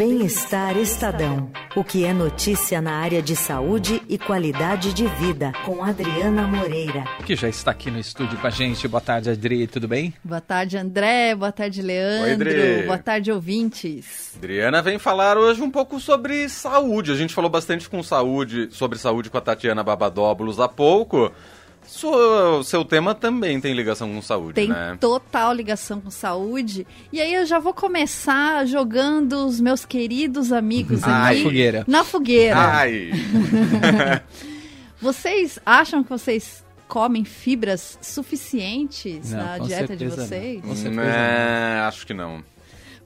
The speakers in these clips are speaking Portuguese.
Bem-Estar Estadão. O que é notícia na área de saúde e qualidade de vida, com Adriana Moreira. Que já está aqui no estúdio com a gente. Boa tarde, Adri, tudo bem? Boa tarde, André. Boa tarde, Leandro. Oi. Boa tarde, ouvintes. Adriana vem falar hoje um pouco sobre saúde. A gente falou bastante com saúde, sobre saúde com a Tatiana Babadóbulos há pouco. Sua, seu tema também tem ligação com saúde, tem né? Tem total ligação com saúde. E aí eu já vou começar jogando os meus queridos amigos Ai. Na fogueira. Na fogueira. Ai. vocês acham que vocês comem fibras suficientes não, na dieta de vocês? Não. Com certeza é, acho que não.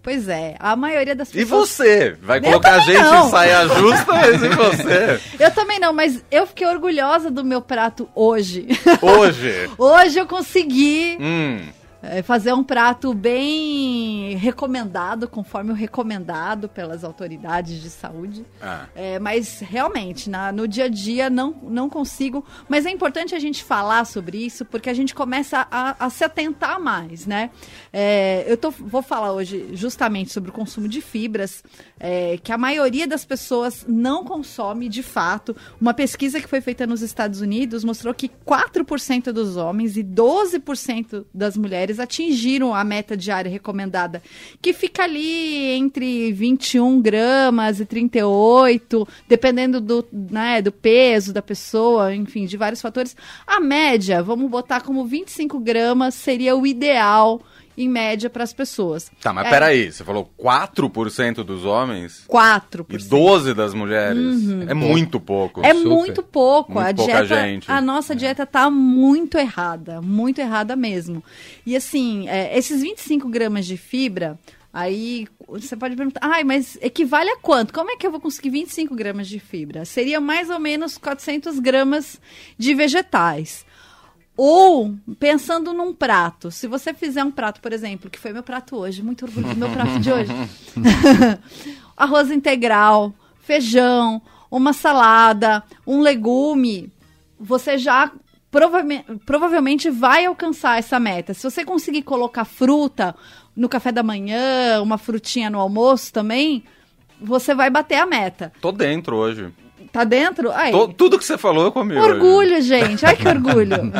Pois é, a maioria das pessoas. E você? Vai colocar a gente não. em saia justa, mas e você? Eu também não, mas eu fiquei orgulhosa do meu prato hoje. Hoje? hoje eu consegui. Hum é, fazer um prato bem recomendado, conforme o recomendado pelas autoridades de saúde. Ah. É, mas realmente, na, no dia a dia não, não consigo. Mas é importante a gente falar sobre isso, porque a gente começa a, a se atentar mais, né? É, eu tô, vou falar hoje justamente sobre o consumo de fibras, é, que a maioria das pessoas não consome de fato. Uma pesquisa que foi feita nos Estados Unidos mostrou que 4% dos homens e 12% das mulheres eles atingiram a meta diária recomendada, que fica ali entre 21 gramas e 38, dependendo do, né, do peso da pessoa, enfim, de vários fatores. A média, vamos botar como 25 gramas, seria o ideal em média para as pessoas. Tá, mas é. peraí, você falou 4% dos homens? 4%. E 12% das mulheres? Uhum. É muito pouco. É Super. muito pouco. Muito a dieta, gente. A nossa é. dieta tá muito errada, muito errada mesmo. E assim, é, esses 25 gramas de fibra, Aí você pode perguntar, ai, mas equivale a quanto? Como é que eu vou conseguir 25 gramas de fibra? Seria mais ou menos 400 gramas de vegetais. Ou pensando num prato, se você fizer um prato, por exemplo, que foi meu prato hoje, muito orgulho do meu prato de hoje. Arroz integral, feijão, uma salada, um legume, você já provavelmente, provavelmente vai alcançar essa meta. Se você conseguir colocar fruta no café da manhã, uma frutinha no almoço também, você vai bater a meta. Tô dentro hoje. Tá dentro? Aí. Tô, tudo que você falou eu comi. Orgulho, hoje. gente. Ai, que orgulho.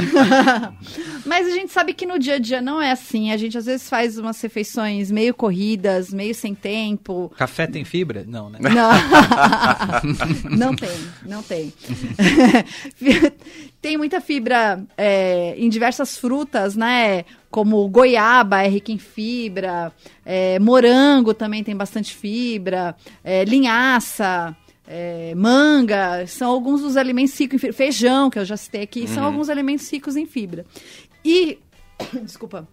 Mas a gente sabe que no dia a dia não é assim. A gente às vezes faz umas refeições meio corridas, meio sem tempo. Café tem fibra? Não, né? Não, não tem, não tem. tem muita fibra é, em diversas frutas, né? Como goiaba é rica em fibra, é, morango também tem bastante fibra, é, linhaça é, manga, são alguns dos alimentos ricos em fibra. Feijão, que eu já citei aqui, uhum. são alguns alimentos ricos em fibra. E, desculpa,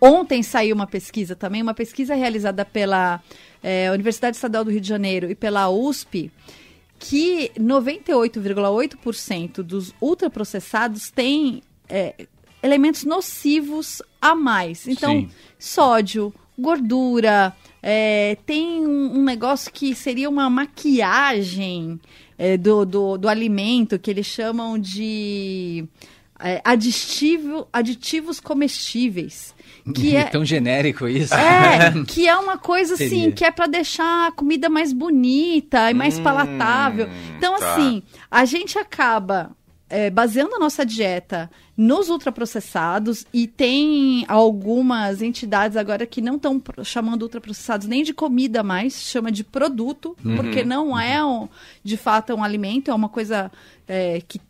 ontem saiu uma pesquisa também, uma pesquisa realizada pela é, Universidade Estadual do Rio de Janeiro e pela USP, que 98,8% dos ultraprocessados têm é, elementos nocivos a mais. Então, Sim. sódio, gordura, é, tem um, um, negócio que seria uma maquiagem é, do, do, do, alimento, que eles chamam de é, aditivo, aditivos comestíveis. Que é tão genérico isso. É, que é uma coisa assim, Seria. que é para deixar a comida mais bonita e mais hum, palatável. Então, tá. assim, a gente acaba é, baseando a nossa dieta nos ultraprocessados e tem algumas entidades agora que não estão chamando ultraprocessados nem de comida mais, chama de produto, uhum, porque não uhum. é um, de fato um alimento, é uma coisa é, que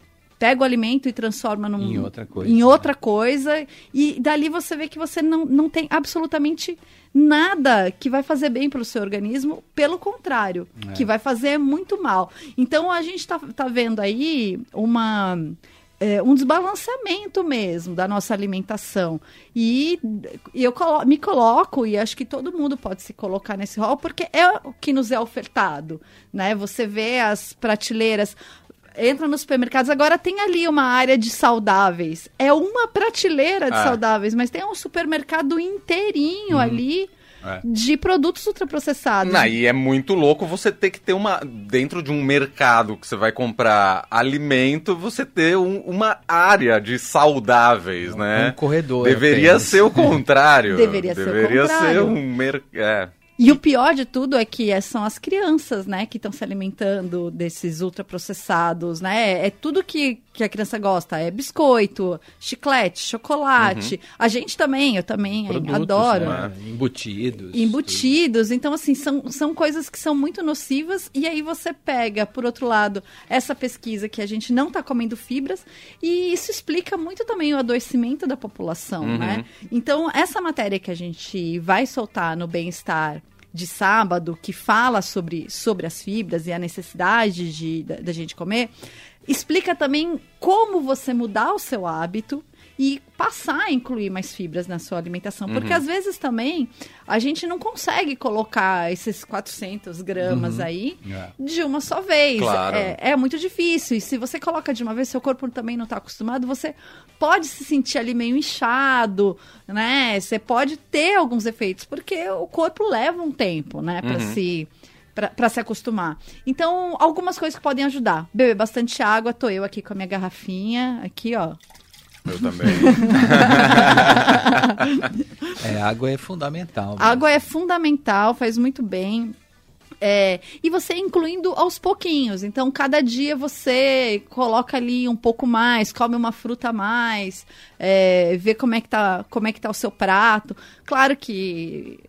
pega o alimento e transforma num, em outra coisa. Em outra coisa e dali você vê que você não, não tem absolutamente nada que vai fazer bem para o seu organismo, pelo contrário, é. que vai fazer muito mal. Então a gente está tá vendo aí uma. É, um desbalanceamento mesmo da nossa alimentação. E eu colo me coloco, e acho que todo mundo pode se colocar nesse rol, porque é o que nos é ofertado. Né? Você vê as prateleiras entra nos supermercados, agora tem ali uma área de saudáveis. É uma prateleira de ah. saudáveis, mas tem um supermercado inteirinho uhum. ali. É. de produtos ultraprocessados. Não, e é muito louco você ter que ter uma. Dentro de um mercado que você vai comprar alimento, você ter um, uma área de saudáveis, um, né? Um corredor. Deveria ser o contrário. Deveria, Deveria ser o contrário. ser um mercado. É. E o pior de tudo é que é- são as crianças, né, que estão se alimentando desses ultraprocessados, né? É tudo que, que a criança gosta. É biscoito, chiclete, chocolate. A gente também, eu também Produtos, adoro. né? Embutidos. Embutidos, então assim, são, são coisas que são muito nocivas, e aí você pega, por outro lado, essa pesquisa que a gente não está comendo fibras, e isso explica muito também o adoecimento da população, Uhum. né? Então, essa matéria que a gente vai soltar no Bem-Estar de sábado, que fala sobre, sobre as fibras e a necessidade de, da, da gente comer, explica também como você mudar o seu hábito e passar a incluir mais fibras na sua alimentação. Porque às vezes também a gente não consegue colocar esses 400 gramas aí É. de uma só vez. Claro. É, é muito difícil. E se você coloca de uma vez, seu corpo também não está acostumado, você pode se sentir ali meio inchado, né? Você pode ter alguns efeitos, porque o corpo leva um tempo, né, para se para se acostumar. Então, algumas coisas que podem ajudar. Beber bastante água, tô eu aqui com a minha garrafinha, aqui, ó. Eu também. É, água é fundamental. né? Água é fundamental, faz muito bem. É, e você incluindo aos pouquinhos. Então, cada dia você coloca ali um pouco mais, come uma fruta a mais, é, vê como é, que tá, como é que tá o seu prato. Claro que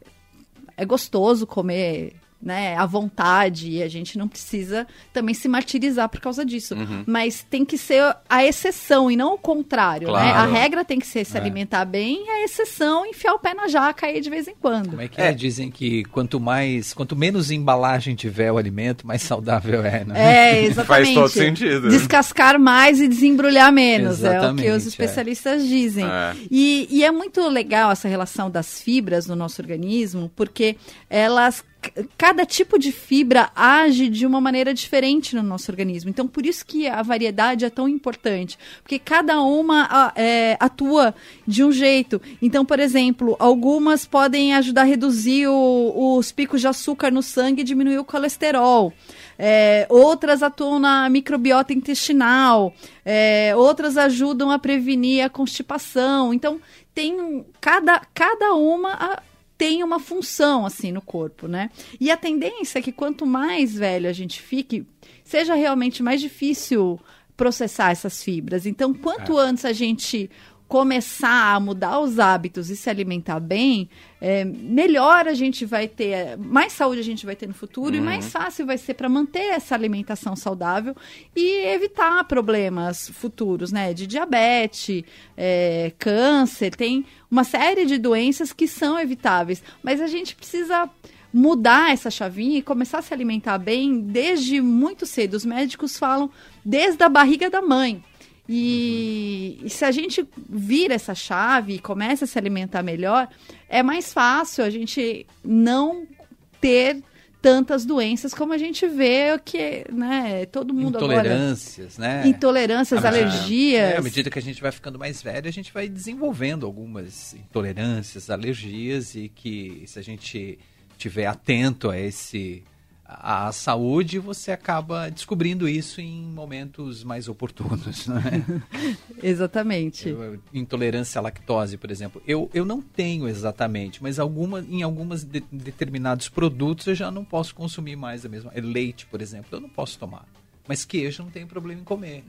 é gostoso comer né, à vontade e a gente não precisa também se martirizar por causa disso. Mas tem que ser a exceção e não o contrário. Né? A Claro. regra tem que ser se alimentar bem e a exceção enfiar o pé na jaca aí de vez em quando. Como é que é? Dizem que quanto mais, quanto menos embalagem tiver o alimento, mais saudável é, né? É, exatamente. Faz todo sentido. Descascar mais e desembrulhar menos, é o que Exatamente, os é. especialistas dizem. É. E, e é muito legal essa relação das fibras no nosso organismo, porque elas. Cada tipo de fibra age de uma maneira diferente no nosso organismo. Então, por isso que a variedade é tão importante. Porque cada uma é, atua de um jeito. Então, por exemplo, algumas podem ajudar a reduzir o- os picos de açúcar no sangue e diminuir o colesterol. É, outras atuam na microbiota intestinal, é, outras ajudam a prevenir a constipação. Então, tem cada, cada uma a- tem uma função assim no corpo, né? E a tendência é que quanto mais velho a gente fique, seja realmente mais difícil processar essas fibras. Então, quanto antes a gente começar a mudar os hábitos e se alimentar bem, é, melhor a gente vai ter, mais saúde a gente vai ter no futuro e mais fácil vai ser para manter essa alimentação saudável e evitar problemas futuros, né? De diabetes, é, câncer, tem uma série de doenças que são evitáveis, mas a gente precisa mudar essa chavinha e começar a se alimentar bem desde muito cedo. Os médicos falam desde a barriga da mãe. E, e se a gente vira essa chave e começa a se alimentar melhor, é mais fácil a gente não ter tantas doenças como a gente vê que, né, todo mundo agora... Intolerâncias, né? Intolerâncias, medida- alergias. É, à medida que a gente vai ficando mais velho, a gente vai desenvolvendo algumas intolerâncias, alergias e que se a gente tiver atento a esse a, saúde, você acaba descobrindo isso em momentos mais oportunos, né? Exatamente. Eu- intolerância à lactose, por exemplo. Eu, eu não tenho exatamente, mas alguma, em alguns de- determinados produtos eu já não posso consumir mais a mesma. é Leite, por exemplo, eu não posso tomar. Mas queijo não tem problema em comer.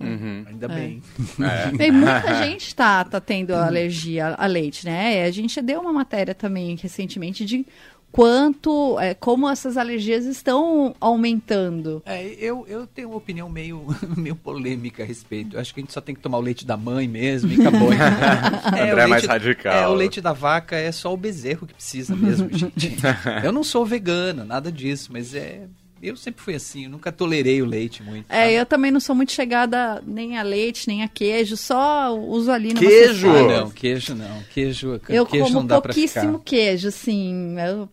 Ainda bem. E muita gente tá, tá tendo alergia a leite, né? A gente deu uma matéria também recentemente de quanto, é, como essas alergias estão aumentando. É, eu, eu tenho uma opinião meio, meio polêmica a respeito. Eu acho que a gente só tem que tomar o leite da mãe mesmo e acabou. André o é mais radical. É, o leite da vaca é só o bezerro que precisa mesmo, gente. Eu não sou vegano, nada disso, mas é. Eu sempre fui assim, eu nunca tolerei o leite muito. É, sabe? eu também não sou muito chegada nem a leite, nem a queijo, só uso ali no Queijo? Ah, não, queijo não. Queijo, Eu queijo como não dá pra pouquíssimo queijo, assim. Eu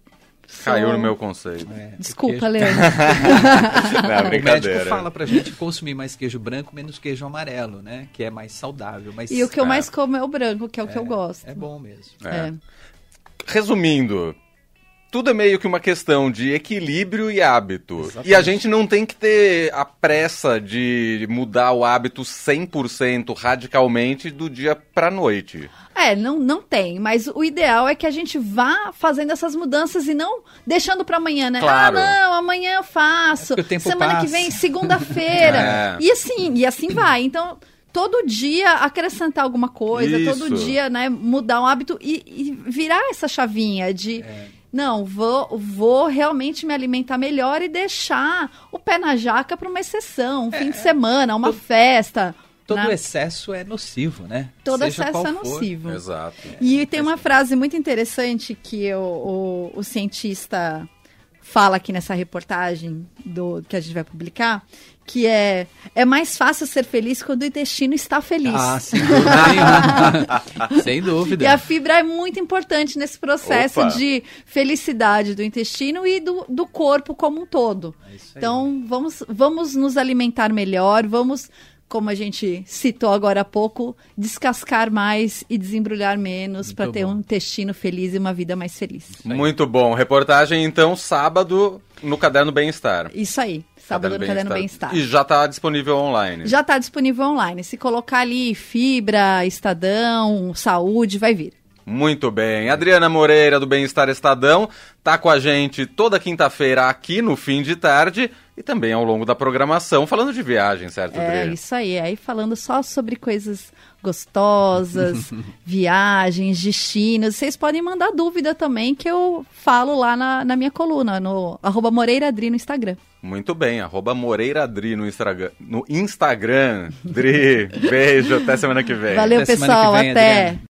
Caiu no meu conceito. É, Desculpa, queijo- Leandro. Não, O médico brincadeira. fala pra gente consumir mais queijo branco, menos queijo amarelo, né? Que é mais saudável. Mas E o que eu É. mais como é o branco, que é o que eu gosto. é bom mesmo. É. É. Resumindo, tudo é meio que uma questão de equilíbrio e hábito. E a gente não tem que ter a pressa de mudar o hábito 100% radicalmente do dia pra noite. É, não, não tem, mas o ideal é que a gente vá fazendo essas mudanças e não deixando para amanhã, né? Claro. Ah, não, amanhã eu faço. É o tempo Semana que passa. vem, segunda-feira. É. E assim, e assim vai. Então, todo dia acrescentar alguma coisa, Isso. todo dia, né, mudar um hábito e, e virar essa chavinha de não, vou, vou realmente me alimentar melhor e deixar o pé na jaca para uma exceção, um fim de semana, uma festa. Todo né? excesso é nocivo, né? Todo Seja excesso qual é for. nocivo. Exato. E tem uma frase muito interessante que o, o, o cientista fala aqui nessa reportagem do que a gente vai publicar, que é é mais fácil ser feliz quando o intestino está feliz. Ah, sem dúvida sem dúvida. E a fibra é muito importante nesse processo Opa. de felicidade do intestino e do, do corpo como um todo. É. Então, vamos, vamos nos alimentar melhor, vamos, como a gente citou agora há pouco, descascar mais e desembrulhar menos para ter bom. um intestino feliz e uma vida mais feliz. Muito bom. Reportagem, então, sábado no Caderno Bem-Estar. Isso aí, sábado no Caderno Bem-Estar. E já está disponível online. Já está disponível online. Se colocar ali fibra, estadão, saúde, vai vir. Muito bem. Adriana Moreira, do Bem-Estar Estadão, tá com a gente toda quinta-feira aqui no fim de tarde e também ao longo da programação, falando de viagem, certo, É, Adri? isso aí. Aí falando só sobre coisas gostosas, viagens, destinos. Vocês podem mandar dúvida também, que eu falo lá na, na minha coluna, no arroba Moreira Adri no Instagram. Muito bem, arroba Moreira Adri no Instagram. No Instagram. Dri, beijo, até semana que vem. Valeu, Até pessoal. vem, até. Adriana.